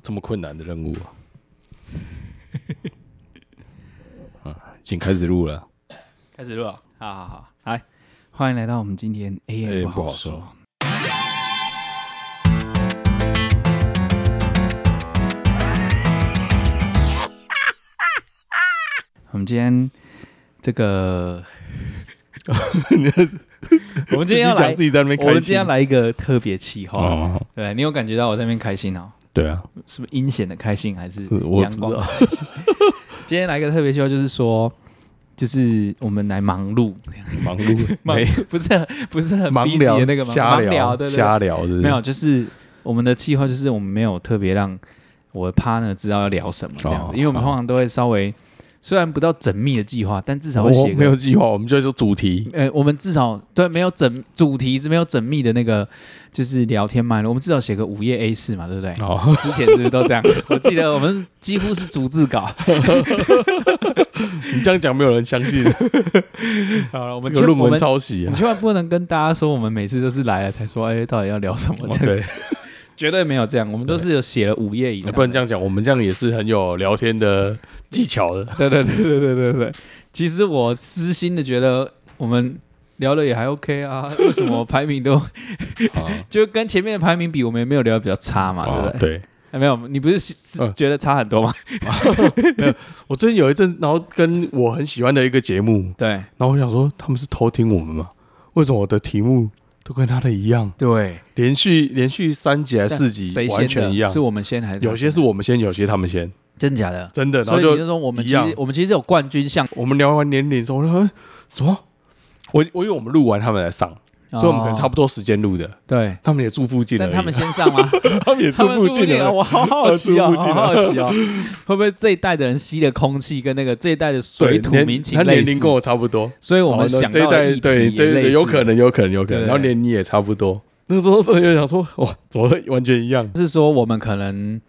这么困难的任务啊！啊，已经开始录了，开始录了，好好好，来，欢迎来到我们今天 AM 不好说。我们今天这个，我们今天要来自己在那边开心，我们今天要来一个特别企划，哦、对，你有感觉到我在那边开心哦？对啊，是不是阴险的开心还是阳光的开心？今天来一个特别企划，就是说，就是我们来忙碌，忙碌，没。不是不是很逼的那个忙瞎聊，聊对对瞎聊是是？没有，就是我们的计划，就是我们没有特别让我的 partner 知道要聊什么这样子，哦、因为我们通常都会稍微。虽然不到缜密的计划，但至少会写。没有计划，我们就说主题。呃，我们至少对没有整主题，没有缜密的那个就是聊天脉络。我们至少写个五页 A 四嘛，对不对？哦，之前是不是都这样？我记得我们几乎是逐字稿。你这样讲，没有人相信。好了，我们这个论文抄袭啊！你千万不能跟大家说，我们每次都是来了才说，哎，到底要聊什么？对。绝对没有这样，我们都是有写了五页以上。不能这样讲，我们这样也是很有聊天的技巧的。对对对对对对对。其实我私心的觉得，我们聊的也还 OK 啊。为什么排名都 就跟前面的排名比，我们也没有聊的比较差嘛？对不对？对。没有，你不是觉得差很多吗？没有。我最近有一阵，然后跟我很喜欢的一个节目，对。然后我想说，他们是偷听我们吗？为什么我的题目？都跟他的一样，对，连续连续三集还是四集，完全一样。是我们先还是？有些是我们先，有些他们先。真的假的？真的。所以就是说，我们其实我们其实有冠军相。我们聊完年龄之后，我说什么？我我以为我们录完他们来上。所以我们可能差不多时间录的，对，他们也住附近，但他们先上吗？他们也住附近啊！我好好奇哦，好好奇哦，会不会这一代的人吸的空气跟那个这一代的水土民情，他年龄跟我差不多，所以我们想这一代对这有可能有可能有可能，然后年龄也差不多。那时候就想说，哇，怎么会完全一样？是说我们可能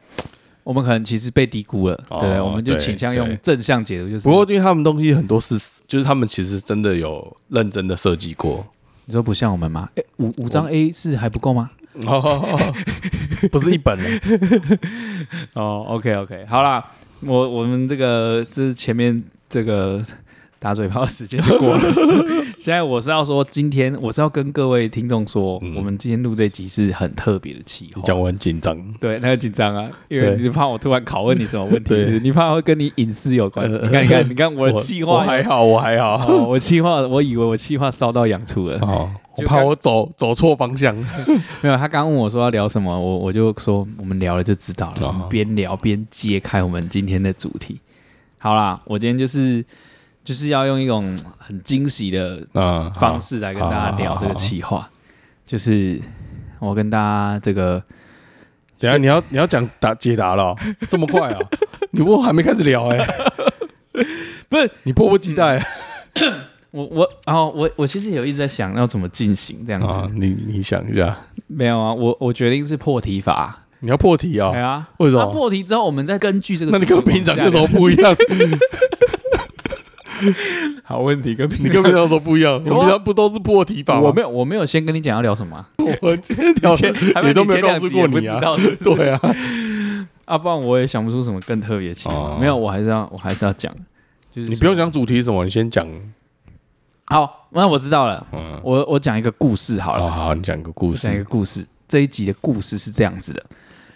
我们可能其实被低估了，对，我们就倾向用正向解读，就是。不过因为他们东西很多是，就是他们其实真的有认真的设计过。你说不像我们吗？哎，五五张 A 四还不够吗？哦，不是一本了。哦，OK OK，好啦，我我们这个这是前面这个。打嘴炮时间就过了，现在我是要说，今天我是要跟各位听众说，我们今天录这集是很特别的气候。讲我很紧张，对，那个紧张啊，因为你怕我突然拷问你什么问题，你怕会跟你隐私有关。你看，你看，你看我的企划，我还好，我还好，我企划，我以为我企划烧到痒处了，我怕我走走错方向。没有，他刚问我说要聊什么，我我就说我们聊了就知道了。我们边聊边揭开我们今天的主题。好啦，我今天就是。就是要用一种很惊喜的方式来跟大家聊这个企划，就是我跟大家这个，等下你要你要讲答解答了，这么快啊？你不还没开始聊哎？不是你迫不及待？我我然后我我其实有一直在想要怎么进行这样子，你你想一下？没有啊，我我决定是破题法，你要破题啊？对啊，为什么？破题之后，我们再根据这个，那你跟平常有什么不一样？好问题，跟你跟平常都不一样。我们平常不都是破题法吗？我没有，我没有先跟你讲要聊什么。我今天聊的你都没有告诉过你啊？对啊，啊，不然我也想不出什么更特别的企划。没有，我还是要，我还是要讲。就是你不用讲主题什么，你先讲。好，那我知道了。我我讲一个故事好了。好，你讲一个故事。讲一个故事。这一集的故事是这样子的，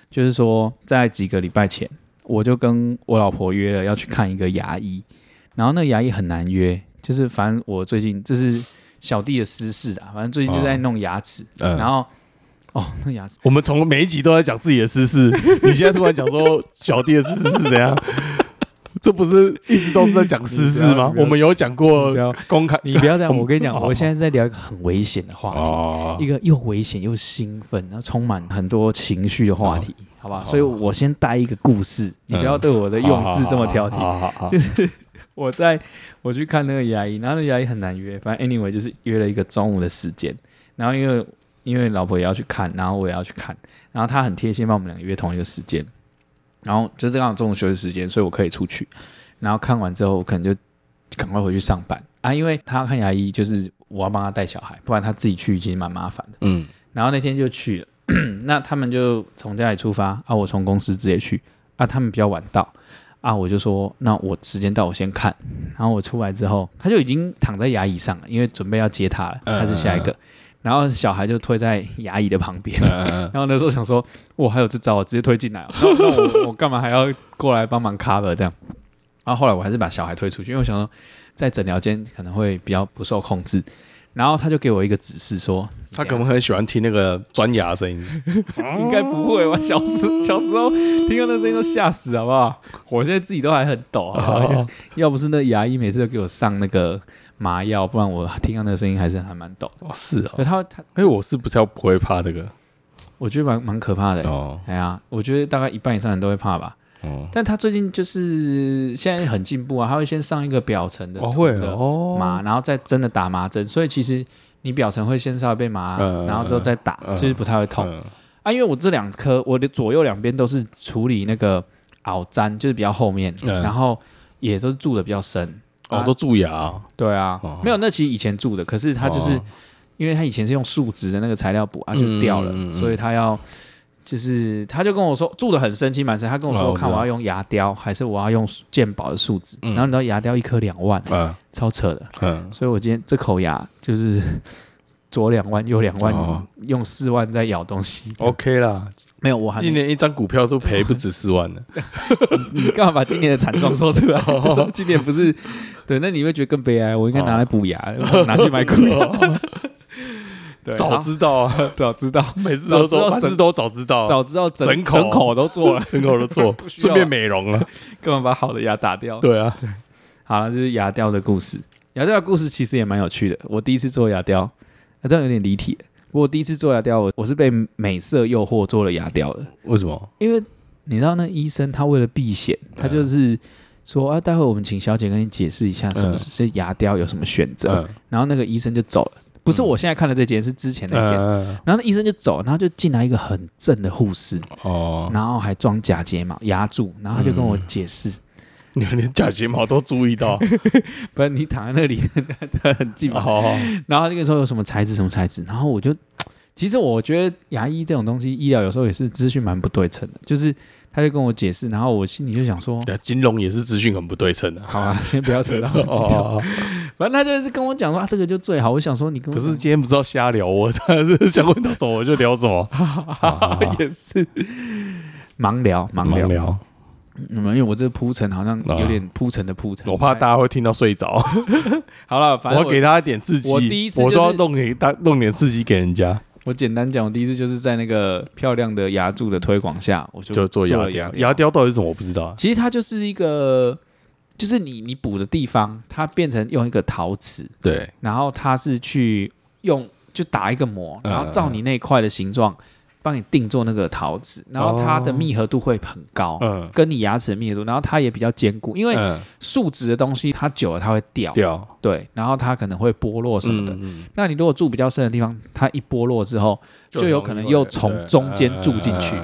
就是说，在几个礼拜前，我就跟我老婆约了要去看一个牙医。然后那个牙医很难约，就是反正我最近这是小弟的私事啊，反正最近就在弄牙齿。嗯、然后哦，那牙齿，我们从每一集都在讲自己的私事，你现在突然讲说小弟的私事是怎样？这不是一直都是在讲私事吗？我们有讲过公开，你不要这样。我跟你讲，我现在在聊一个很危险的话题，哦、一个又危险又兴奋，然后充满很多情绪的话题，哦、好吧？所以我先带一个故事，你不要对我的用字这么挑剔，好好好，就是。我在我去看那个牙医，然后那个牙医很难约，反正 anyway 就是约了一个中午的时间，然后因为因为老婆也要去看，然后我也要去看，然后他很贴心帮我们两个约同一个时间，然后就这样中午休息时间，所以我可以出去，然后看完之后我可能就赶快回去上班。啊，因为他要看牙医，就是我要帮他带小孩，不然他自己去已经蛮麻烦的，嗯，然后那天就去了，那他们就从家里出发啊，我从公司直接去啊，他们比较晚到啊，我就说那我时间到我先看，然后我出来之后，他就已经躺在牙椅上了，因为准备要接他了，他是下一个。然后小孩就推在牙椅的旁边，嗯、然后那时候想说，我还有这招，我直接推进来，那我我干嘛还要过来帮忙 cover 这样？然后后来我还是把小孩推出去，因为我想说在诊疗间可能会比较不受控制。然后他就给我一个指示说，他可能很喜欢听那个钻牙的声音，应该不会吧？小时小时候听到那声音都吓死，好不好？我现在自己都还很抖啊，要不是那牙医每次都给我上那个。麻药，不然我听到那个声音还是还蛮抖。哦，是哦，他他，因为我是比较不会怕这个，我觉得蛮蛮可怕的。哦，哎呀，我觉得大概一半以上人都会怕吧。哦，但他最近就是现在很进步啊，他会先上一个表层的，会哦麻，然后再真的打麻针，所以其实你表层会先稍微被麻，然后之后再打，其实不太会痛。啊。因为我这两颗，我的左右两边都是处理那个凹粘，就是比较后面，然后也都是住的比较深。哦，都蛀牙，对啊，没有，那其实以前蛀的，可是他就是，因为他以前是用树脂的那个材料补啊，就掉了，所以他要，就是他就跟我说住的很深，其实蛮深，他跟我说看我要用牙雕还是我要用鉴宝的树脂，然后你知道牙雕一颗两万，超扯的，嗯，所以我今天这口牙就是左两万右两万，用四万在咬东西，OK 啦。没有，我还一年一张股票都赔不止四万呢。你干嘛把今年的惨状说出来？今年不是对，那你会觉得更悲哀。我应该拿来补牙，拿去买股票。早知道啊，早知道，每次都说，每次都早知道，早知道整口整口都做了，整口都做，顺便美容了。干嘛把好的牙打掉？对啊，好了，就是牙雕的故事。牙雕的故事其实也蛮有趣的。我第一次做牙雕，那这样有点离题。我第一次做牙雕，我我是被美色诱惑做了牙雕的。为什么？因为你知道，那医生他为了避险，他就是说啊，待会我们请小姐跟你解释一下什么是牙雕，有什么选择。然后那个医生就走了，不是我现在看的这间，是之前那间。然后那医生就走，然后就进来一个很正的护士，哦，然后还装假睫毛压住，然后他就跟我解释。你连假睫毛都注意到，不是你躺在那里，他很近嘛。然后他就跟你说有什么材质，什么材质。然后我就，其实我觉得牙医这种东西，医疗有时候也是资讯蛮不对称的。就是他就跟我解释，然后我心里就想说，金融也是资讯很不对称的。好啊，先不要扯到哦。反正他就是跟我讲说啊，这个就最好。我想说你跟我，可是今天不知道瞎聊，我当然是想问到什么我就聊什么。也是盲聊，盲聊。嗯，因为我这个铺陈好像有点铺陈的铺陈，我怕大家会听到睡着。好了，反正我给他一点刺激。我第一次我都要弄给他弄点刺激给人家。我简单讲，我第一次就是在那个漂亮的牙柱的推广下，我就就做牙雕。牙雕到底是什么？我不知道。其实它就是一个，就是你你补的地方，它变成用一个陶瓷，对，然后它是去用就打一个模，然后照你那块的形状。帮你定做那个陶瓷，然后它的密合度会很高，嗯，跟你牙齿的密合度，然后它也比较坚固，因为树脂的东西它久了它会掉，掉，对，然后它可能会剥落什么的。那你如果住比较深的地方，它一剥落之后，就有可能又从中间住进去，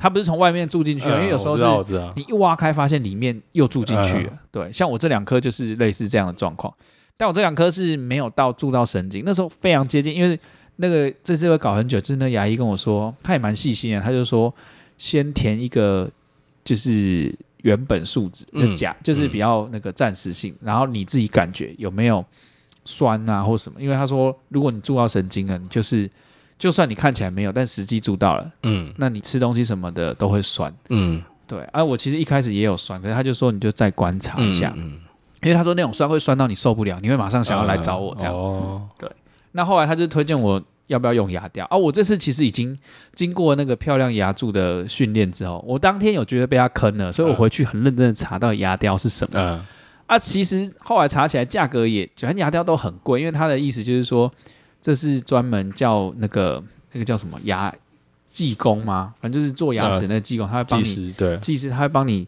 它不是从外面住进去，因为有时候是你一挖开发现里面又住进去了，对，像我这两颗就是类似这样的状况，但我这两颗是没有到住到神经，那时候非常接近，因为。那个这次会搞很久，就是那牙医跟我说，他也蛮细心的，他就说先填一个就是原本数值的假，嗯、就是比较那个暂时性，嗯、然后你自己感觉有没有酸啊或什么？因为他说如果你蛀到神经了，你就是就算你看起来没有，但实际蛀到了，嗯，那你吃东西什么的都会酸，嗯，对。啊，我其实一开始也有酸，可是他就说你就再观察一下，嗯，嗯因为他说那种酸会酸到你受不了，你会马上想要来找我这样，嗯、哦，对。那后来他就推荐我要不要用牙雕啊？我这次其实已经经过那个漂亮牙柱的训练之后，我当天有觉得被他坑了，所以我回去很认真的查到牙雕是什么。嗯、啊，其实后来查起来价格也，反正牙雕都很贵，因为他的意思就是说这是专门叫那个那个叫什么牙技工吗？反正就是做牙齿那个技工，他会帮你，对，技师他会帮你。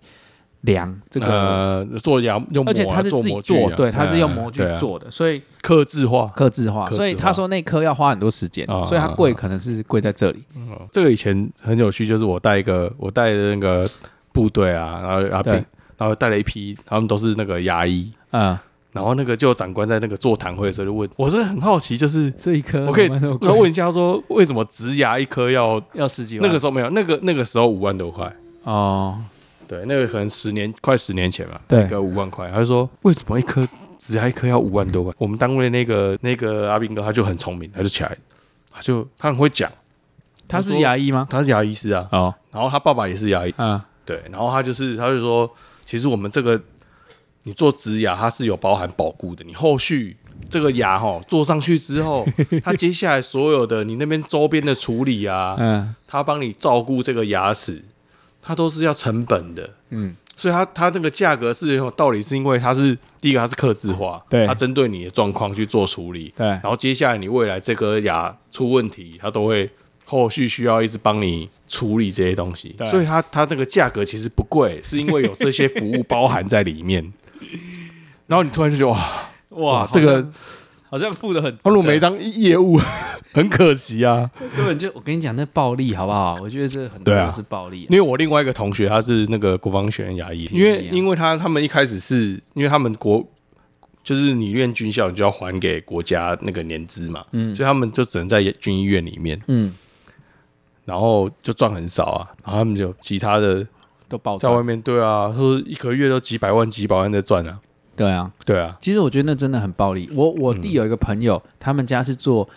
量。这个做牙用，而且他是自己做，对，他是用模具做的，所以刻字化，刻字化，所以他说那颗要花很多时间，所以它贵可能是贵在这里。这个以前很有趣，就是我带一个，我带的那个部队啊，然后阿兵，然后带了一批，他们都是那个牙医，啊，然后那个就长官在那个座谈会的时候就问，我是很好奇，就是这一颗我可以我问一下，说为什么植牙一颗要要十几万？那个时候没有，那个那个时候五万多块。哦。对，那个可能十年快十年前吧，对，一个五万块。他就说为什么一颗植牙一颗要五万多块？我们单位那个那个阿斌哥他就很聪明，他就起来，他就他很会讲。他是牙医吗？他是牙医师啊。哦，然后他爸爸也是牙医。嗯，对，然后他就是他就说，其实我们这个。你做植牙，它是有包含保固的。你后续这个牙哈做上去之后，他接下来所有的你那边周边的处理啊，嗯，他帮你照顾这个牙齿，它都是要成本的，嗯，所以它它那个价格是有道理，是因为它是第一个它是刻字化，对，它针对你的状况去做处理，对，然后接下来你未来这颗牙出问题，它都会后续需要一直帮你处理这些东西，所以它它那个价格其实不贵，是因为有这些服务包含在里面。然后你突然就觉得哇哇，这个好像付的很，如果没当业务，很可惜啊。根本就我跟你讲，那暴利好不好？我觉得这很多都是暴利。因为我另外一个同学他是那个国防学院牙医，因为因为他他们一开始是因为他们国就是你念军校，你就要还给国家那个年资嘛，嗯，所以他们就只能在军医院里面，嗯，然后就赚很少啊，然后他们就其他的。都爆在外面，对啊，说一个月都几百万、几百万在赚啊，对啊，对啊。其实我觉得那真的很暴力。我我弟有一个朋友，嗯、他们家是做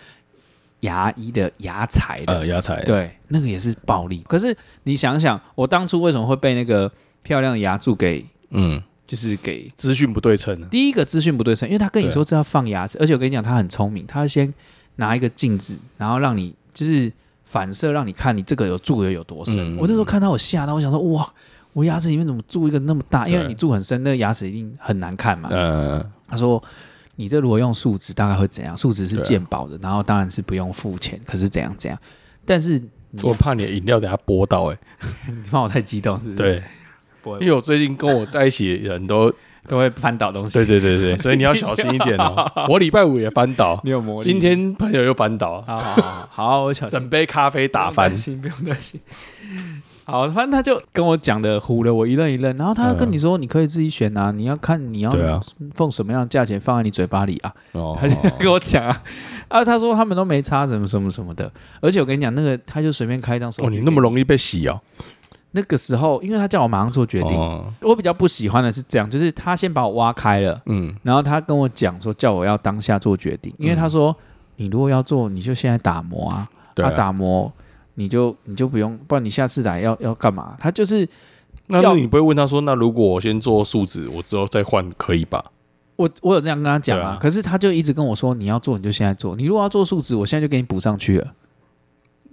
牙医的牙材的，呃，牙材，对，那个也是暴力。可是你想想，我当初为什么会被那个漂亮的牙柱给，嗯，就是给资讯不对称？第一个资讯不对称，因为他跟你说这要放牙齿，而且我跟你讲，他很聪明，他先拿一个镜子，然后让你就是。反射让你看你这个有蛀的有多深。嗯、我那时候看到我吓到，我想说哇，我牙齿里面怎么蛀一个那么大？因为你蛀很深，那个牙齿一定很难看嘛。呃、他说你这如果用树脂大概会怎样？树脂是鉴宝的，然后当然是不用付钱。可是怎样怎样？但是我怕你的饮料等下播到哎、欸，你怕我太激动是不是？对，因为我最近跟我在一起的人都。都会翻倒东西，对对对对，所以你要小心一点哦。我礼拜五也翻倒，你有魔力。今天朋友又翻倒，好好好，好，我小心。整杯咖啡打翻，不用担心。好，反正他就跟我讲的唬了我一愣一愣，然后他跟你说你可以自己选啊，你要看你要放什么样的价钱放在你嘴巴里啊。哦，他就跟我讲啊，啊，他说他们都没差什么什么什么的，而且我跟你讲那个他就随便开一张手机。哦，你那么容易被洗哦。那个时候，因为他叫我马上做决定，哦、我比较不喜欢的是这样，就是他先把我挖开了，嗯，然后他跟我讲说，叫我要当下做决定，因为他说，你如果要做，你就现在打磨啊，他、打磨，你就你就不用，不然你下次来要要干嘛？他就是，那那你不会问他说，那如果我先做数值，我之后再换可以吧？我我有这样跟他讲啊，啊可是他就一直跟我说，你要做你就现在做，你如果要做数值，我现在就给你补上去了。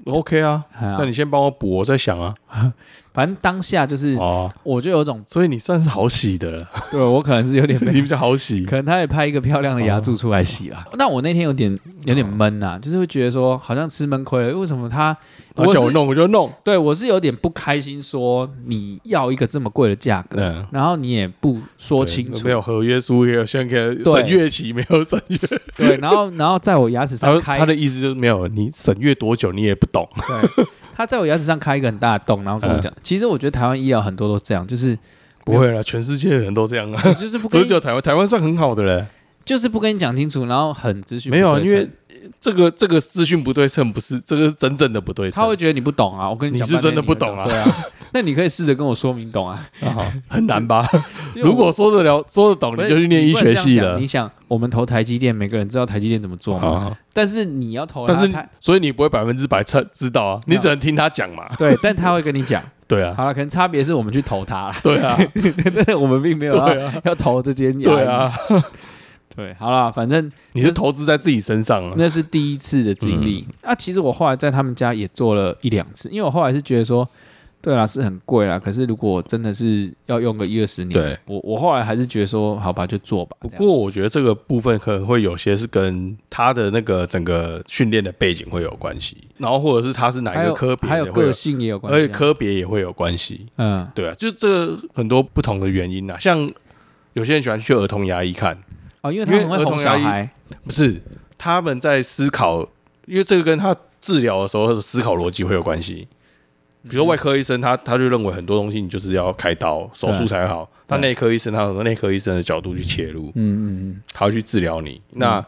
OK 啊，那你先帮我补，我再想啊。反正当下就是，哦我就有种，所以你算是好洗的了。对，我可能是有点，你比较好洗，可能他也拍一个漂亮的牙柱出来洗了。那我那天有点有点闷呐，就是会觉得说好像吃闷亏了。为什么他我叫我弄我就弄？对我是有点不开心，说你要一个这么贵的价格，然后你也不说清楚，没有合约书，也有先给审阅期，没有审阅。对，然后然后在我牙齿上开，他的意思就是没有你审阅多久，你也不懂。对。他在我牙齿上开一个很大的洞，然后跟我讲，其实我觉得台湾医疗很多都这样，就是不会了，全世界的人都这样啊，就是不，不是只有台湾，台湾算很好的嘞，就是不跟你讲清楚，然后很咨询没有，因为。这个这个资讯不对称，不是这个是真正的不对称。他会觉得你不懂啊，我跟你讲，你是真的不懂啊。对啊，那你可以试着跟我说明懂啊。很难吧？如果说得了、说得懂，你就去念医学系了。你想，我们投台积电，每个人知道台积电怎么做吗？但是你要投，但是所以你不会百分之百知道啊，你只能听他讲嘛。对，但他会跟你讲。对啊。好了，可能差别是我们去投他。对啊。但是我们并没有要要投这间。对啊。对，好了，反正你是投资在自己身上了，那是第一次的经历。那、嗯啊、其实我后来在他们家也做了一两次，因为我后来是觉得说，对啦，是很贵啦。可是如果真的是要用个一二十年，对我我后来还是觉得说，好吧，就做吧。不过我觉得这个部分可能会有些是跟他的那个整个训练的背景会有关系，然后或者是他是哪一个科别，还有个性也有关系、啊，而且科别也会有关系。嗯，对啊，就这很多不同的原因啊，像有些人喜欢去儿童牙医看。哦，因为他们会哄小孩，不是他们在思考，因为这个跟他治疗的时候的思考逻辑会有关系。比如说外科医生他，他他就认为很多东西你就是要开刀手术才好。但内科医生他从内科医生的角度去切入，嗯嗯嗯，他会去治疗你。那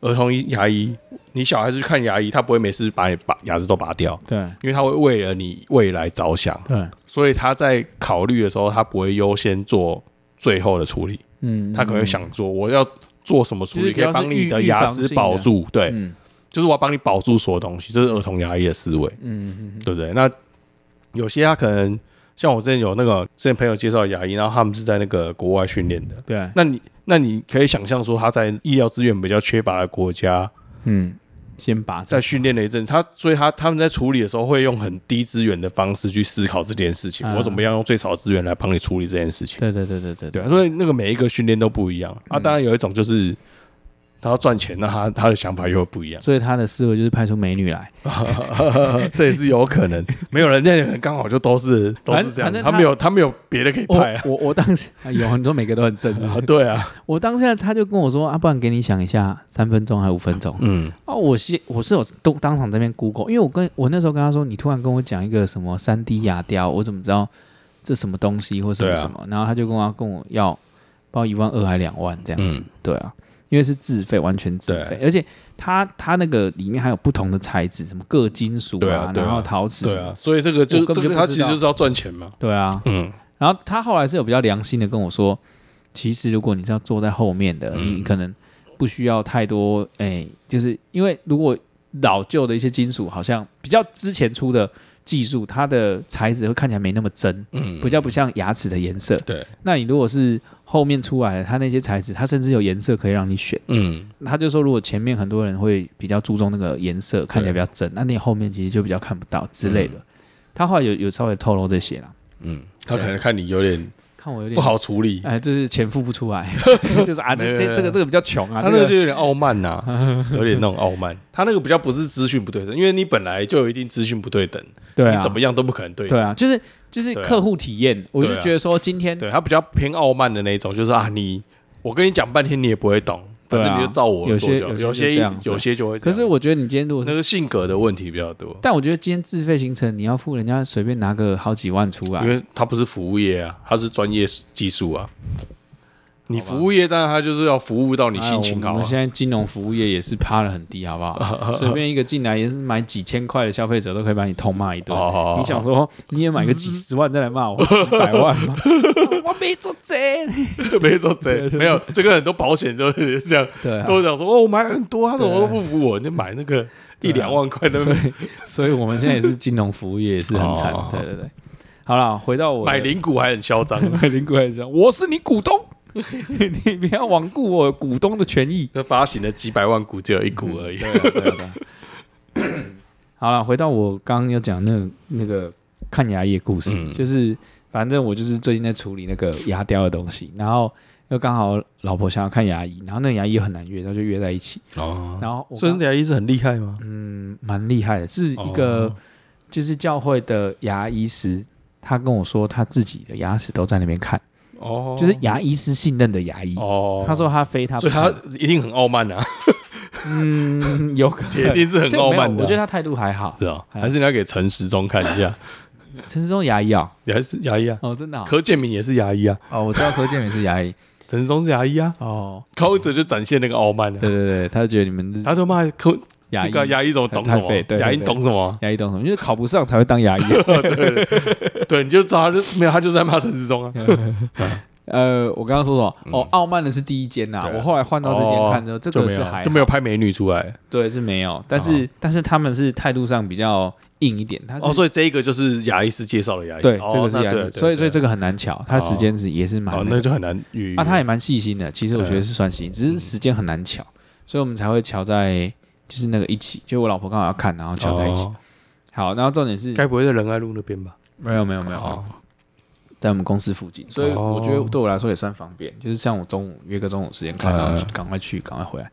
儿童牙医，你小孩子去看牙医，他不会每次把你把牙齿都拔掉，对，因为他会为了你未来着想，对，所以他在考虑的时候，他不会优先做最后的处理，嗯，他可能会想做我要做什么处理，可以帮你的牙齿保住，对，就是我要帮你保住所有东西，这是儿童牙医的思维，嗯嗯，对不对？那有些他可能像我之前有那个之前朋友介绍牙医，然后他们是在那个国外训练的，对，那你。那你可以想象说，他在医疗资源比较缺乏的国家，嗯，先把在训练了一阵，他所以他他们在处理的时候会用很低资源的方式去思考这件事情，我怎么样用最少资源来帮你处理这件事情？对对对对对对，所以那个每一个训练都不一样啊。当然有一种就是。他要赚钱，那他他的想法又不一样，所以他的思维就是派出美女来，这也是有可能。没有人那人刚好就都是 都是这样，他，他没有他没有别的可以派啊。我我当时有很多每个都很正 啊，对啊。我当下他就跟我说啊，不然给你想一下，三分钟还是五分钟？嗯，哦，我是我是有都当场这边 Google，因为我跟我那时候跟他说，你突然跟我讲一个什么三 D 牙雕，我怎么知道这什么东西或什么什么？然后他就跟我跟我要报一万二还两万这样子，对啊。因为是自费，完全自费，而且它它那个里面还有不同的材质，什么铬金属啊，然后陶瓷，对啊，所以这个就这个它其实就是要赚钱嘛，对啊，嗯，然后他后来是有比较良心的跟我说，其实如果你是要坐在后面的，你可能不需要太多，哎，就是因为如果老旧的一些金属，好像比较之前出的技术，它的材质会看起来没那么真，嗯，比较不像牙齿的颜色，对，那你如果是。后面出来的，它那些材质，它甚至有颜色可以让你选。嗯，他就说，如果前面很多人会比较注重那个颜色，看起来比较真，那你后面其实就比较看不到之类的。他后来有有稍微透露这些了。嗯，他可能看你有点看我有点不好处理，哎，就是钱付不出来，就是啊，这这这个这个比较穷啊，他那个就有点傲慢呐，有点那种傲慢。他那个比较不是资讯不对等，因为你本来就有一定资讯不对等，对，你怎么样都不可能对等。对啊，就是。就是客户体验，我就觉得说今天对他比较偏傲慢的那种，就是啊，你我跟你讲半天你也不会懂，反正你就照我做。有些有些有些就会。可是我觉得你今天如果那个性格的问题比较多，但我觉得今天自费行程你要付人家随便拿个好几万出来，因为他不是服务业啊，他是专业技术啊。你服务业，当然他就是要服务到你心情好。我们现在金融服务业也是趴得很低，好不好？随便一个进来也是买几千块的消费者都可以把你痛骂一顿。你想说你也买个几十万再来骂我 几百万吗？我没做贼，没做贼，没有这个很多保险都是这样，对，都是讲说哦，我买很多，他怎么都不服我，你就买那个一两万块的。所以，所以我们现在也是金融服务业也是很惨。对对对，好了，回到我买零股还很嚣张，买零股还很嚣张，我是你股东。你不要罔顾我股东的权益。那发行了几百万股，只有一股而已。好了，回到我刚刚要讲那个、那个看牙医的故事，嗯、就是反正我就是最近在处理那个牙雕的东西，然后又刚好老婆想要看牙医，然后那个牙医又很难约，然后就约在一起。哦，然后所以那牙医是很厉害吗？嗯，蛮厉害的，是一个就是教会的牙医师，他跟我说他自己的牙齿都在那边看。哦，就是牙医师信任的牙医。哦，他说他非他，所以他一定很傲慢啊。嗯，有可能，铁定是很傲慢的。我觉得他态度还好，是啊，还是你要给陈时中看一下。陈时中牙医啊，也是牙医啊。哦，真的。柯建铭也是牙医啊。哦，我知道柯建铭是牙医，陈时中是牙医啊。哦，柯哲就展现那个傲慢。对对对，他就觉得你们，他说骂柯牙医，牙医怎么懂什么？牙医懂什么？牙医懂什么？因为考不上才会当牙医。对 对，你就知道他就没有，他就在骂陈时中啊。呃，我刚刚说什么？哦，傲慢的是第一间呐。我后来换到这间看之后，这个是还就没有拍美女出来。对，是没有。但是但是他们是态度上比较硬一点。他哦，所以这一个就是牙医师介绍的牙医。对，这个是牙医。所以所以这个很难巧，他时间是也是蛮那就很难啊，他也蛮细心的。其实我觉得是算细心，只是时间很难巧，所以我们才会巧在就是那个一起。就我老婆刚好要看，然后乔在一起。好，然后重点是该不会在仁爱路那边吧？没有没有没有。在我们公司附近，所以我觉得对我来说也算方便。就是像我中午约个中午时间看到，赶快去，赶快回来。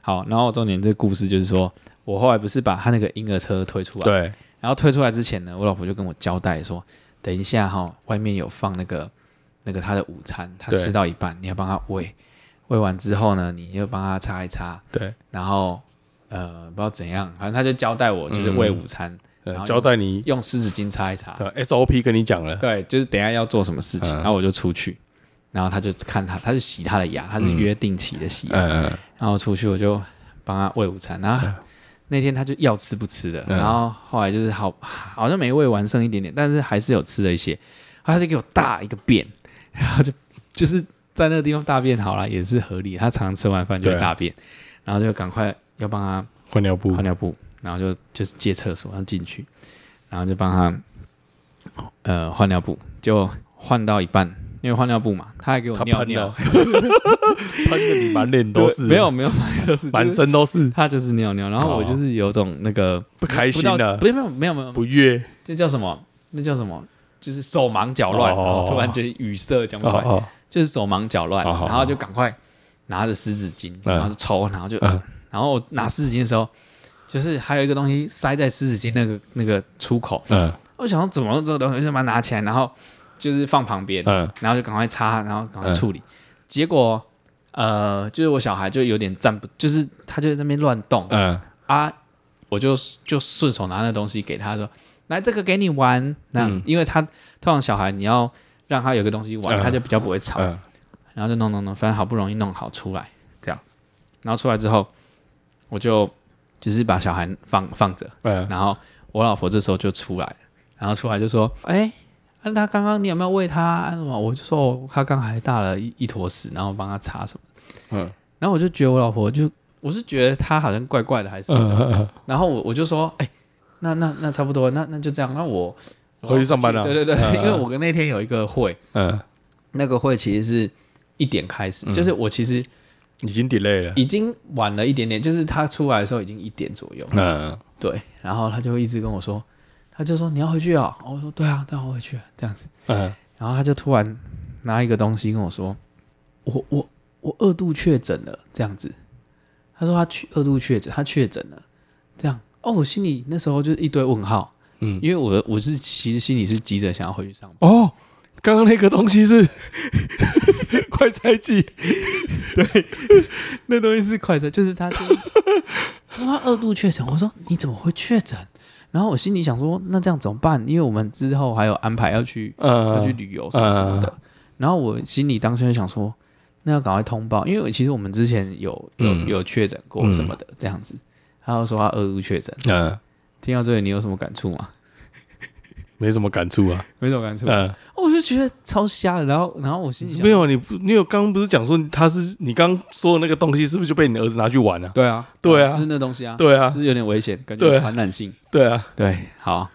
好，然后重点这个故事就是说，我后来不是把他那个婴儿车推出来，对，然后推出来之前呢，我老婆就跟我交代说，等一下哈，外面有放那个那个他的午餐，他吃到一半，你要帮他喂，喂完之后呢，你就帮他擦一擦，对，然后呃不知道怎样，反正他就交代我就是喂午餐。然后交代你用湿纸巾擦一擦。对，SOP 跟你讲了。对，就是等下要做什么事情，然后我就出去，然后他就看他，他是洗他的牙，他是约定期的洗牙。然后出去我就帮他喂午餐，然后那天他就要吃不吃的，然后后来就是好好像没喂完，剩一点点，但是还是有吃了一些，他就给我大一个便，然后就就是在那个地方大便好了，也是合理。他常常吃完饭就会大便，然后就赶快要帮他换尿布，换尿布。然后就就是借厕所，然后进去，然后就帮他呃换尿布，就换到一半，因为换尿布嘛，他还给我尿尿，喷的 你满脸都是，没有没有满脸都是，满身都是，他就是尿尿，然后我就是有种那个不开心的，不是没有没有没有。不悦，这叫什么？那叫什么？就是手忙脚乱，然后突然间语塞讲不出来，就是手忙脚乱，然后就赶快拿着湿纸巾，然后就抽，然后就，然后我拿湿纸巾的时候。就是还有一个东西塞在湿纸巾那个那个出口，嗯，我想说怎么用这个东西，就把它拿起来，然后就是放旁边，嗯，然后就赶快擦，然后赶快处理。嗯、结果呃，就是我小孩就有点站不，就是他就在那边乱动，嗯。啊，我就就顺手拿那东西给他说，来这个给你玩，那、嗯、因为他通常小孩你要让他有个东西玩，嗯、他就比较不会吵，嗯、然后就弄弄弄，反正好不容易弄好出来，这样，然后出来之后我就。就是把小孩放放着，嗯、然后我老婆这时候就出来，然后出来就说：“哎，那他刚刚你有没有喂他？什么？”我就说：“哦、他刚还大了一一坨屎，然后帮他擦什么。”嗯，然后我就觉得我老婆就我是觉得他好像怪怪的，还是什么的。嗯、然后我我就说：“哎，那那那差不多，那那就这样。那我回去上班了。”对对对，嗯、因为我跟那天有一个会，嗯，那个会其实是一点开始，嗯、就是我其实。已经 delay 了，已经晚了一点点，就是他出来的时候已经一点左右。嗯，对，然后他就一直跟我说，他就说你要回去啊，我说对啊，对啊，我回去这样子。嗯，然后他就突然拿一个东西跟我说，我我我二度确诊了这样子。他说他去二度确诊，他确诊了这样。哦，我心里那时候就是一堆问号。嗯，因为我我是其实心里是急着想要回去上班。哦，刚刚那个东西是 快筛剂。对，那东西是快筛，就是他，他说他二度确诊。我说你怎么会确诊？然后我心里想说，那这样怎么办？因为我们之后还有安排要去，呃、要去旅游什么什么的。呃、然后我心里当时就想说，那要赶快通报，因为其实我们之前有有有确诊过什么的，这样子。他又说他二度确诊。嗯、呃，听到这里你有什么感触吗？没什么感触啊，没什么感触。嗯，我就觉得超瞎的。然后，然后我心里想，没有你，你有刚刚不是讲说他是你刚说的那个东西，是不是就被你儿子拿去玩了？对啊，对啊，就是那东西啊，对啊，是有点危险，感觉传染性。对啊，对，好，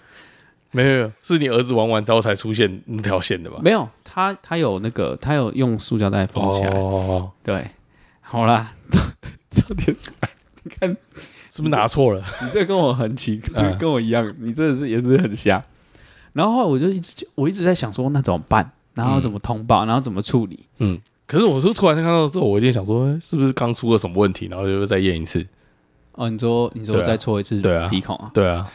没有没有，是你儿子玩完之后才出现那条线的吧？没有，他他有那个，他有用塑胶袋封起来。哦，对，好啦，重点是，你看是不是拿错了？你这跟我很奇，跟我一样，你真的是也是很瞎。然后我就一直就我一直在想说，那怎么办？然后怎么通报？然后怎么处理？嗯，可是我说突然看到之后，我一定想说，是不是刚出了什么问题？然后就再验一次。哦，你说你说再戳一次？对啊，鼻孔啊？对啊。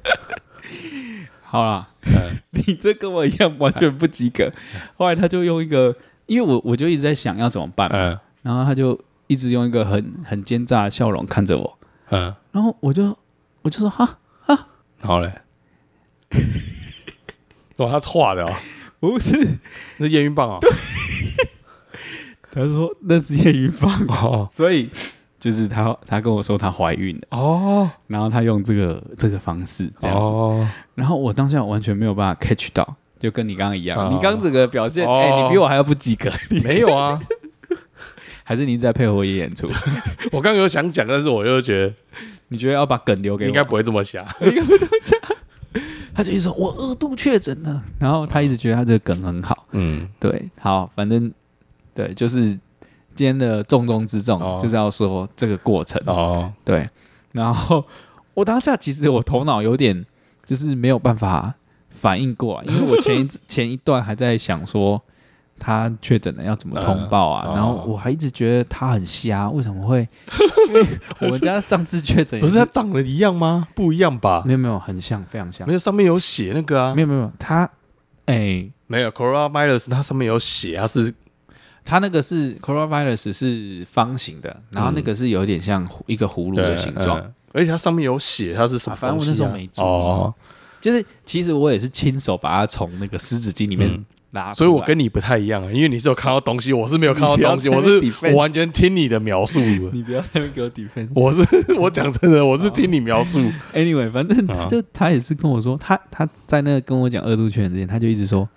好啦，你这跟我一样完全不及格。后来他就用一个，因为我我就一直在想要怎么办。嗯。然后他就一直用一个很很奸诈的笑容看着我。嗯。然后我就我就说哈哈。好嘞。哇，他是画的啊？不是，那是验孕棒啊。他说那是验孕棒。哦，所以就是他他跟我说他怀孕了。哦，然后他用这个这个方式这样子，然后我当下完全没有办法 catch 到，就跟你刚刚一样，你刚整个表现，哎，你比我还要不及格，没有啊？还是你在配合我演出？我刚刚有想讲，但是我又觉得，你觉得要把梗留给我，应该不会这么瞎，应该不会这么瞎。他就一直说：“我二度确诊了。”然后他一直觉得他这个梗很好。嗯，对，好，反正对，就是今天的重中之重，哦、就是要说这个过程。哦，对。然后我当下其实我头脑有点就是没有办法反应过来，因为我前一 前一段还在想说。他确诊了要怎么通报啊？然后我还一直觉得他很瞎，为什么会？因为我们家上次确诊不是他长得一样吗？不一样吧？没有没有，很像，非常像。没有上面有写那个啊？没有没有，他哎，没有 coronavirus，它上面有写，它是它那个是 coronavirus 是方形的，然后那个是有点像一个葫芦的形状，而且它上面有写它是什么、啊啊。反正我那时候没注意，哦、就是其实我也是亲手把它从那个湿纸巾里面所以我跟你不太一样啊，因为你是有看到东西，我是没有看到东西，我是我完全听你的描述。你不要在那边给我 defense，我是我讲真的，我是听你描述。Anyway，反正就他也是跟我说，他他在那个跟我讲二度确认之前，他就一直说。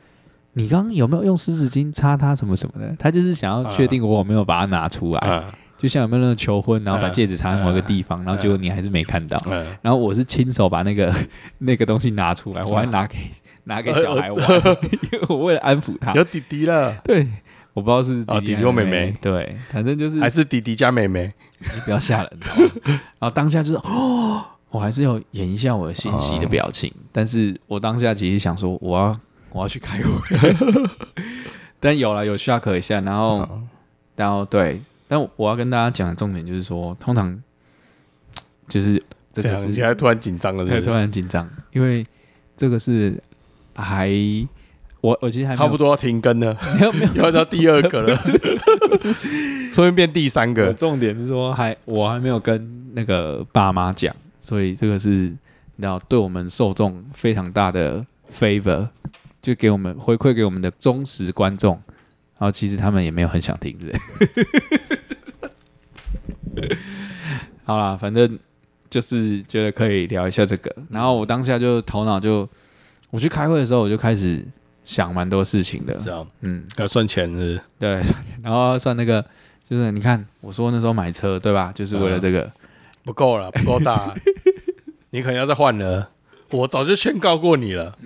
你刚刚有没有用湿纸巾擦它什么什么的？他就是想要确定我有没有把它拿出来，啊、就像有没有那种求婚，然后把戒指插在某一个地方，啊、然后结果你还是没看到。啊、然后我是亲手把那个 那个东西拿出来，我还拿给 拿给小孩玩，因为我为了安抚他。有弟弟了，对，我不知道是弟弟或妹妹，对，反正就是还是弟弟加妹妹，你不要吓人。然后当下就是哦，我还是要演一下我的欣喜的表情，但是我当下其实想说我要。我要去开会，但有了有 shock 一下，然后，好然后对，但我要跟大家讲的重点就是说，通常 就是这个是现在突然紧张了是不是？对，突然紧张，因为这个是还我我其实还差不多要停更了，没有没有 要到第二个了，说不定变第三个。重点是说还我还没有跟那个爸妈讲，所以这个是你知道对我们受众非常大的 favor。就给我们回馈给我们的忠实观众，然后其实他们也没有很想听，对不对？好啦，反正就是觉得可以聊一下这个。然后我当下就头脑就，我去开会的时候，我就开始想蛮多事情的。知道，嗯，要算钱是是？对，然后算那个，就是你看，我说那时候买车，对吧？就是为了这个，嗯、不够了，不够大，你可能要再换了。我早就劝告过你了，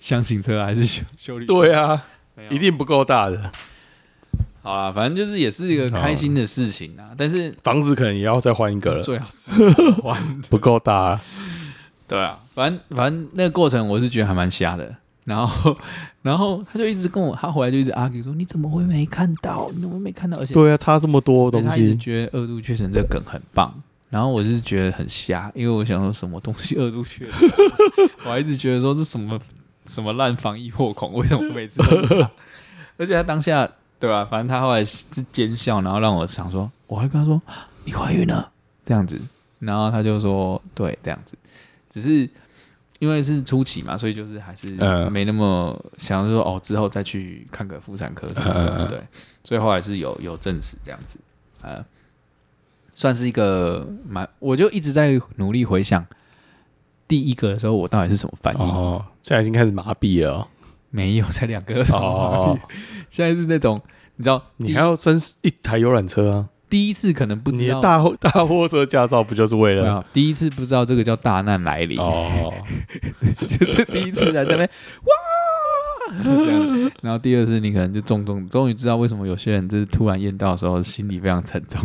厢型车还是休休旅车？对啊，有一定不够大的。好啦，反正就是也是一个开心的事情啊。但是房子可能也要再换一个了，最好是换不够大啊。对啊，反正反正那个过程我是觉得还蛮瞎的。然后 然后他就一直跟我，他回来就一直 argue 说：“你怎么会没看到？你怎么没看到？”而且对啊，差这么多东西，他一直觉得二度确诊这个梗很棒。然后我就是觉得很瞎，因为我想说什么东西二度确诊，我还一直觉得说这什么什么烂防疫破口，为什么每次都是他？而且他当下对吧？反正他后来是奸笑，然后让我想说，我还跟他说你怀孕了这样子，然后他就说对这样子，只是因为是初期嘛，所以就是还是没那么想说哦，之后再去看个妇产科什么的，对，所以后来是有有证实这样子，呃。算是一个蛮，我就一直在努力回想第一个的时候，我到底是什么反应？哦，现在已经开始麻痹了，哦，没有，才两个月哦，现在是那种，你知道，你还要升一台游览车啊？第一次可能不知道，大货 大货车驾照不就是为了？第一次不知道这个叫大难来临哦，就是第一次在那边哇。这样，然后第二次你可能就重重，终于知道为什么有些人就是突然验到的时候心里非常沉重。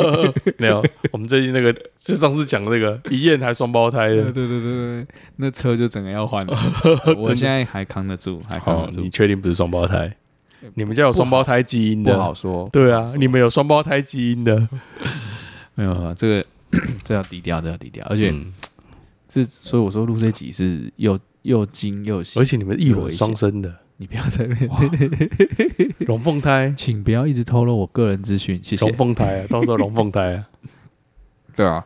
没有，我们最近那个就上次讲那个一验还双胞胎的，对对对对，那车就整个要换了。我现在还扛得住，还扛得住。你确定不是双胞胎？你们家有双胞胎基因的？不好说。对啊，你们有双胞胎基因的？没有，这个 这要低调，这要低调。而且这所以我说录这集是又。又惊又喜，而且你们异卵双生的，你不要在那边。龙凤胎，请不要一直透露我个人资讯，谢谢。龙凤胎啊，到时候龙凤胎啊，对啊，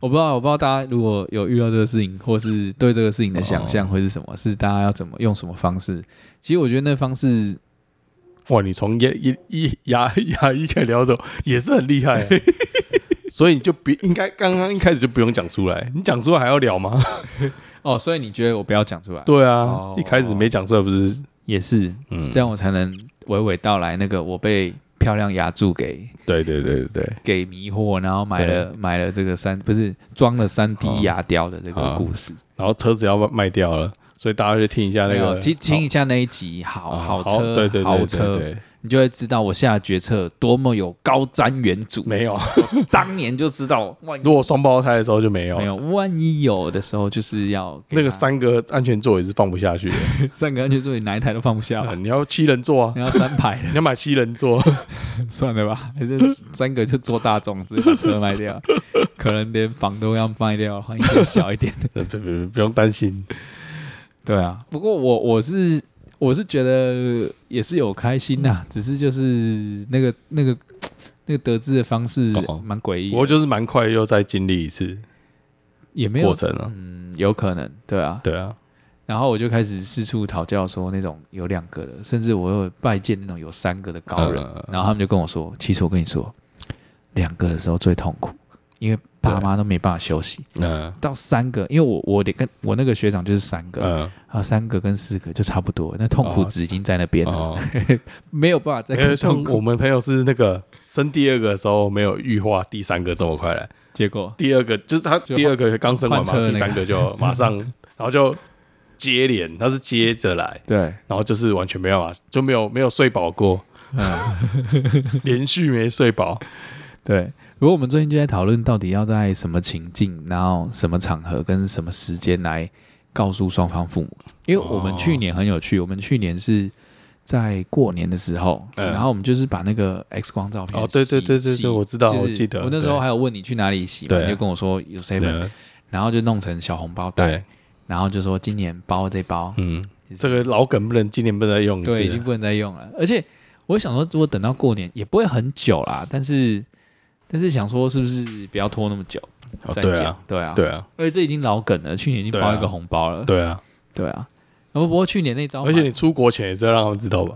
我不知道，我不知道大家如果有遇到这个事情，或是对这个事情的想象会是什么，是大家要怎么用什么方式？其实我觉得那方式，哇，你从牙医医牙牙医开始聊走，也是很厉害，所以你就别应该刚刚一开始就不用讲出来，你讲出来还要聊吗？哦，所以你觉得我不要讲出来？对啊，哦、一开始没讲出来不是？也是，嗯，这样我才能娓娓道来那个我被漂亮牙柱给对对对对对。给迷惑，然后买了买了这个三不是装了三 D 牙雕的这个故事，然后车子要卖掉了，所以大家就听一下那个听听一下那一集好好车，对对对好车。你就会知道我下的决策多么有高瞻远瞩。没有，当年就知道，如果双胞胎的时候就没有。没有，万一有的时候就是要那个三个安全座椅是放不下去的，三个安全座椅哪一台都放不下。你要七人座啊，你要三排，你要买七人座，算了吧，还是三个就坐大众，直接把车卖掉，可能连房都要卖掉，换一个小一点的。不不不用担心。对啊，不过我我是。我是觉得也是有开心呐，只是就是那个那个那个得知的方式蛮诡异。我就是蛮快又再经历一次，也没有过程了。嗯，有可能，对啊，对啊。然后我就开始四处讨教，说那种有两个的，甚至我有拜见那种有三个的高人，嗯、然后他们就跟我说，其实我跟你说，两个的时候最痛苦，因为爸妈都没办法休息。嗯，到三个，因为我我得跟我那个学长就是三个，嗯，啊三个跟四个就差不多，那痛苦值已经在那边。了，哦、没有办法再更痛苦。像我们朋友是那个生第二个的时候没有预化第三个这么快来，结果？第二个就是他第二个刚生完嘛，那个、第三个就 马上，然后就。接连，他是接着来，对，然后就是完全没有啊，就没有没有睡饱过，嗯，连续没睡饱，对。如果我们最近就在讨论，到底要在什么情境，然后什么场合跟什么时间来告诉双方父母？因为我们去年很有趣，我们去年是在过年的时候，嗯、然后我们就是把那个 X 光照片，哦，对对对对对，我知道，就是、我记得，我那时候还有问你去哪里洗嘛，你就跟我说有 seven，然后就弄成小红包袋。然后就说今年包这包，嗯，这个老梗不能今年不能再用，对，已经不能再用了。而且我想说，如果等到过年也不会很久啦，但是但是想说是不是不要拖那么久再讲？对啊，对啊，对啊。而且这已经老梗了，去年已经包一个红包了，对啊，对啊。不过去年那招，而且你出国前也是要让他们知道吧？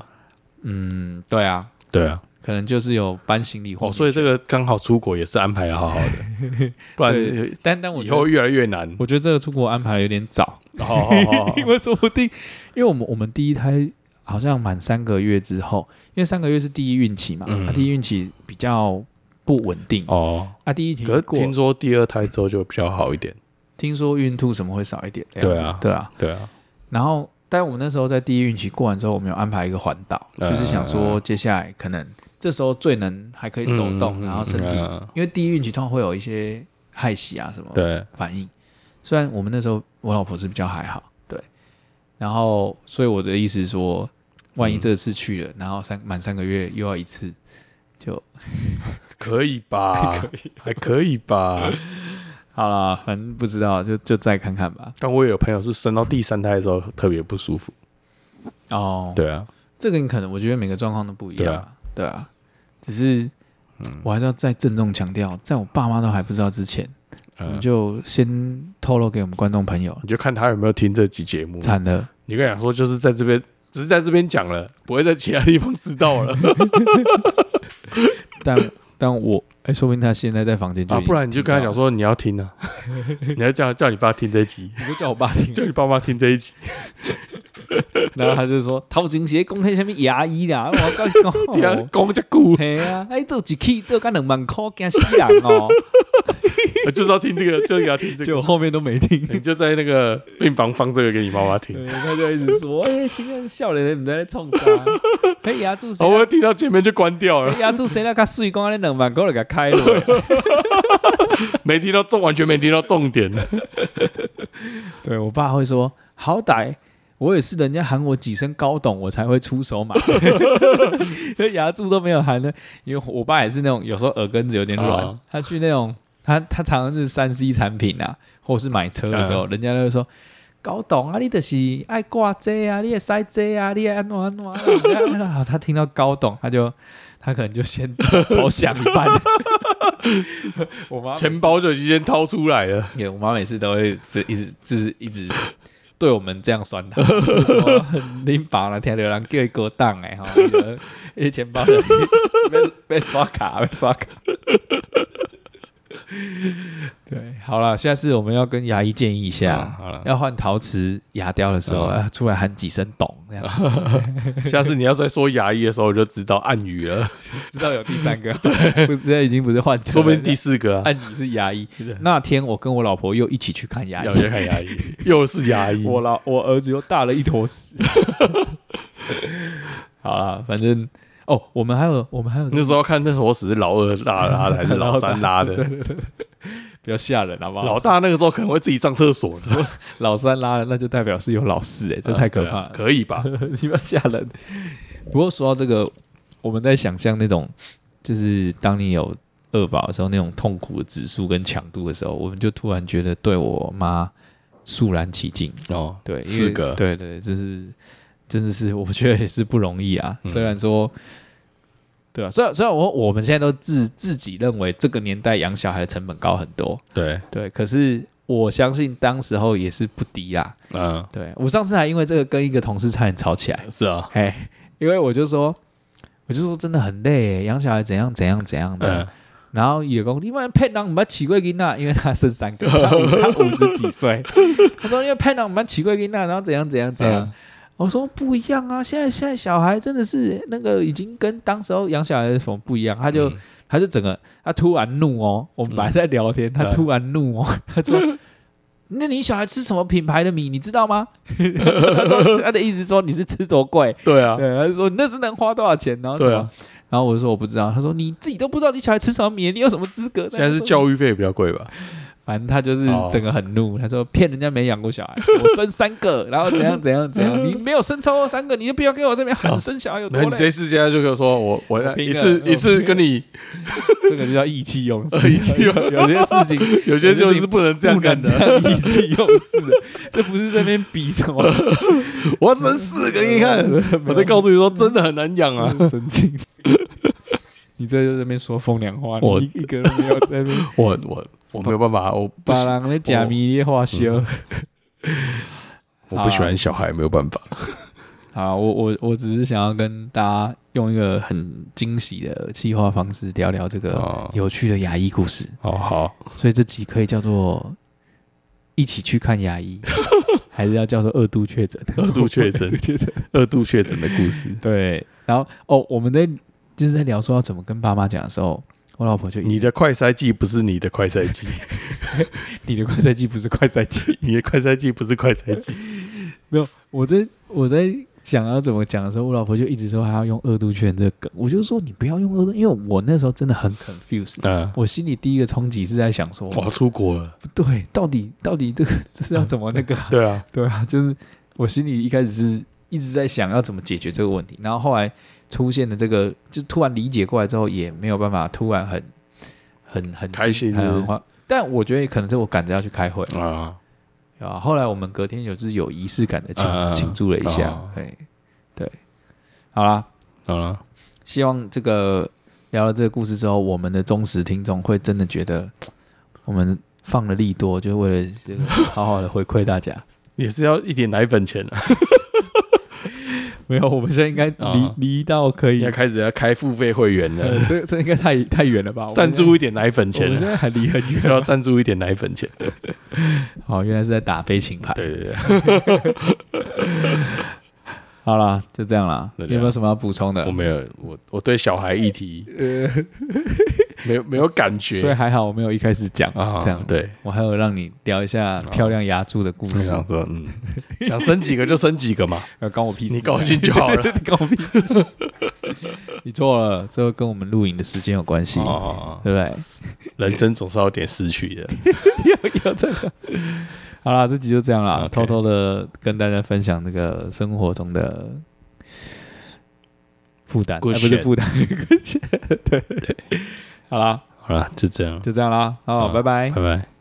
嗯，对啊，对啊。可能就是有搬行李哦，所以这个刚好出国也是安排好好的，不然但但我以后越来越难。我觉得这个出国安排有点早，因为说不定，因为我们我们第一胎好像满三个月之后，因为三个月是第一孕期嘛，啊，第一孕期比较不稳定。哦，啊，第一听说第二胎之后就比较好一点，听说孕吐什么会少一点，对啊，对啊，对啊，然后但我们那时候在第一孕期过完之后，我们有安排一个环岛，就是想说接下来可能。这时候最能还可以走动，嗯、然后身体，嗯、因为第一孕期通常会有一些害喜啊什么对。反应。对虽然我们那时候我老婆是比较还好，对。然后，所以我的意思是说，万一这次去了，嗯、然后三满三个月又要一次，就可以吧？还可以，还可以吧？好了，反正不知道，就就再看看吧。但我也有朋友是生到第三胎的时候特别不舒服。哦，对啊，这个你可能我觉得每个状况都不一样。对啊，只是，我还是要再郑重强调，在我爸妈都还不知道之前，嗯、你就先透露给我们观众朋友，你就看他有没有听这集节目。惨了，你跟他讲说，就是在这边，只是在这边讲了，不会在其他地方知道了。但但我哎、欸，说明他现在在房间啊，不然你就跟他讲说你要听啊，你要叫叫你爸听这一集，你就叫我爸听，叫你爸妈听这一集。然后他就说：“头前是讲些什么牙医啦？我告诉你讲，讲这句，嘿啊，哎，做一期做干两万块，惊死人哦！就是要听这个，就是要听这个，就后面都没听，你就在那个病房放这个给你妈妈听。他就一直说：哎，现在笑脸人你在冲啥？哎，牙柱谁？我听到前面就关掉了。牙柱谁那个水光那两万块给开了？没听到重，完全没听到重点。对我爸会说：好歹。”我也是，人家喊我几声高董，我才会出手买。牙柱都没有喊的，因为我爸也是那种有时候耳根子有点软，哦、他去那种他他常常是三 C 产品啊，或是买车的时候，嗯、人家都会说高董啊，你就是爱挂这啊，你也塞这啊，你也安怎安怎啊。他听到高董，他就他可能就先投降一半。我妈钱包就已经先掏出来了。对，我妈每次都会这一直就是一直。对我们这样酸他，说拎包了，听到人叫一个档哎哈，一钱包被被刷卡，被刷卡。对，好了，下次我们要跟牙医建议一下，好了，要换陶瓷牙雕的时候，啊出来喊几声“懂”这样。下次你要再说牙医的时候，我就知道暗语了，知道有第三个，对，不是现在已经不是换，说不定第四个暗语是牙医。那天我跟我老婆又一起去看牙医，要去看牙医，又是牙医。我老我儿子又大了一坨屎。好了，反正。哦，我们还有，我们还有，那时候看那坨屎是老二拉拉的还是 老三拉的？不要吓人，好不好？老大那个时候可能会自己上厕所，老三拉的那就代表是有老四，哎，这太可怕了。可以吧？你不要吓人。不过说到这个，我们在想象那种，就是当你有二宝的时候，那种痛苦的指数跟强度的时候，我们就突然觉得对我妈肃然起敬哦。对，四个，对对，这是。真的是，我觉得也是不容易啊。虽然说，对啊，虽然虽然我我们现在都自自己认为这个年代养小孩的成本高很多，对对，可是我相信当时候也是不低啦。嗯，对，我上次还因为这个跟一个同事差点吵起来。是啊，嘿，因为我就说，我就说真的很累，养小孩怎样怎样怎样的。嗯、然后也讲你们骗人，唔要起贵囡呐，因为他生三个，他五十几岁。他说因为骗人，唔要起贵囡呐，然后怎样怎样怎样。嗯、我说不一样啊，现在现在小孩真的是那个已经跟当时候养小孩的什么不一样，他就。嗯他就整个，他突然怒哦，我们本来在聊天，嗯、他突然怒哦，嗯、他说：“那你小孩吃什么品牌的米，你知道吗？” 他说他的意思说你是吃多贵？对啊，对，他就说那是能花多少钱？然后什么？啊、然后我就说我不知道。他说你自己都不知道你小孩吃什么米，你有什么资格？现在是教育费比较贵吧？反正他就是整个很怒，他说骗人家没养过小孩，我生三个，然后怎样怎样怎样，你没有生超过三个，你就不要跟我这边喊生小孩有多累。你这次现在就跟我说我我一次一次跟你，这个就叫意气用事。意气用事，有些事情有些就是不能这样干的，意气用事，这不是在那边比什么？我要生四个给你看，我在告诉你说真的很难养啊，神经。你在这边说风凉话，我一个人没有在那边，我我。我没有办法，我把人的假米的话修。我不喜欢小孩，没有办法。好，我我我只是想要跟大家用一个很惊喜的企划方式聊聊这个有趣的牙医故事。哦，好，所以这集可以叫做一起去看牙医，还是要叫做二度确诊？二度确诊，确诊，二度确诊的故事。对，然后哦，我们在就是在聊说要怎么跟爸妈讲的时候。我老婆就你的快筛剂不是你的快筛剂，你的快筛剂不是快筛剂，你的快筛剂不是快筛剂。没有，我在我在想要怎么讲的时候，我老婆就一直说还要用二度圈这个梗，我就说你不要用二度，因为我那时候真的很 confused。嗯，我心里第一个冲击是在想说，我要出国了，对，到底到底这个这是要怎么那个？对啊，对啊，就是我心里一开始是一直在想要怎么解决这个问题，然后后来。出现的这个，就突然理解过来之后，也没有办法突然很、很、很开心很很。但我觉得可能是我赶着要去开会啊，啊。后来我们隔天有就是有仪式感的庆庆祝了一下，对对。好啦，好了，希望这个聊了这个故事之后，我们的忠实听众会真的觉得我们放了力多，就是为了好好的回馈大家，也是要一点奶粉钱啊。没有，我们现在应该离离到可以，要开始要开付费会员了。这这应该太太远了吧？赞助一点奶粉钱，我们现在还离很远，要赞助一点奶粉钱。好，原来是在打悲情牌。对对对。好了，就这样了。有没有什么要补充的？我没有，我我对小孩议题。没有没有感觉，所以还好我没有一开始讲啊，这样。对，我还有让你聊一下漂亮牙柱的故事。想说，嗯，想生几个就生几个嘛，要关我屁事，你高兴就好了，关我屁事。你错了，这跟我们录影的时间有关系，对不对？人生总是要有点失去的，有有这个。好啦，这集就这样了，偷偷的跟大家分享那个生活中的负担，不是负担，对。对。好啦，好啦，就这样，就这样啦，好，拜拜，拜拜。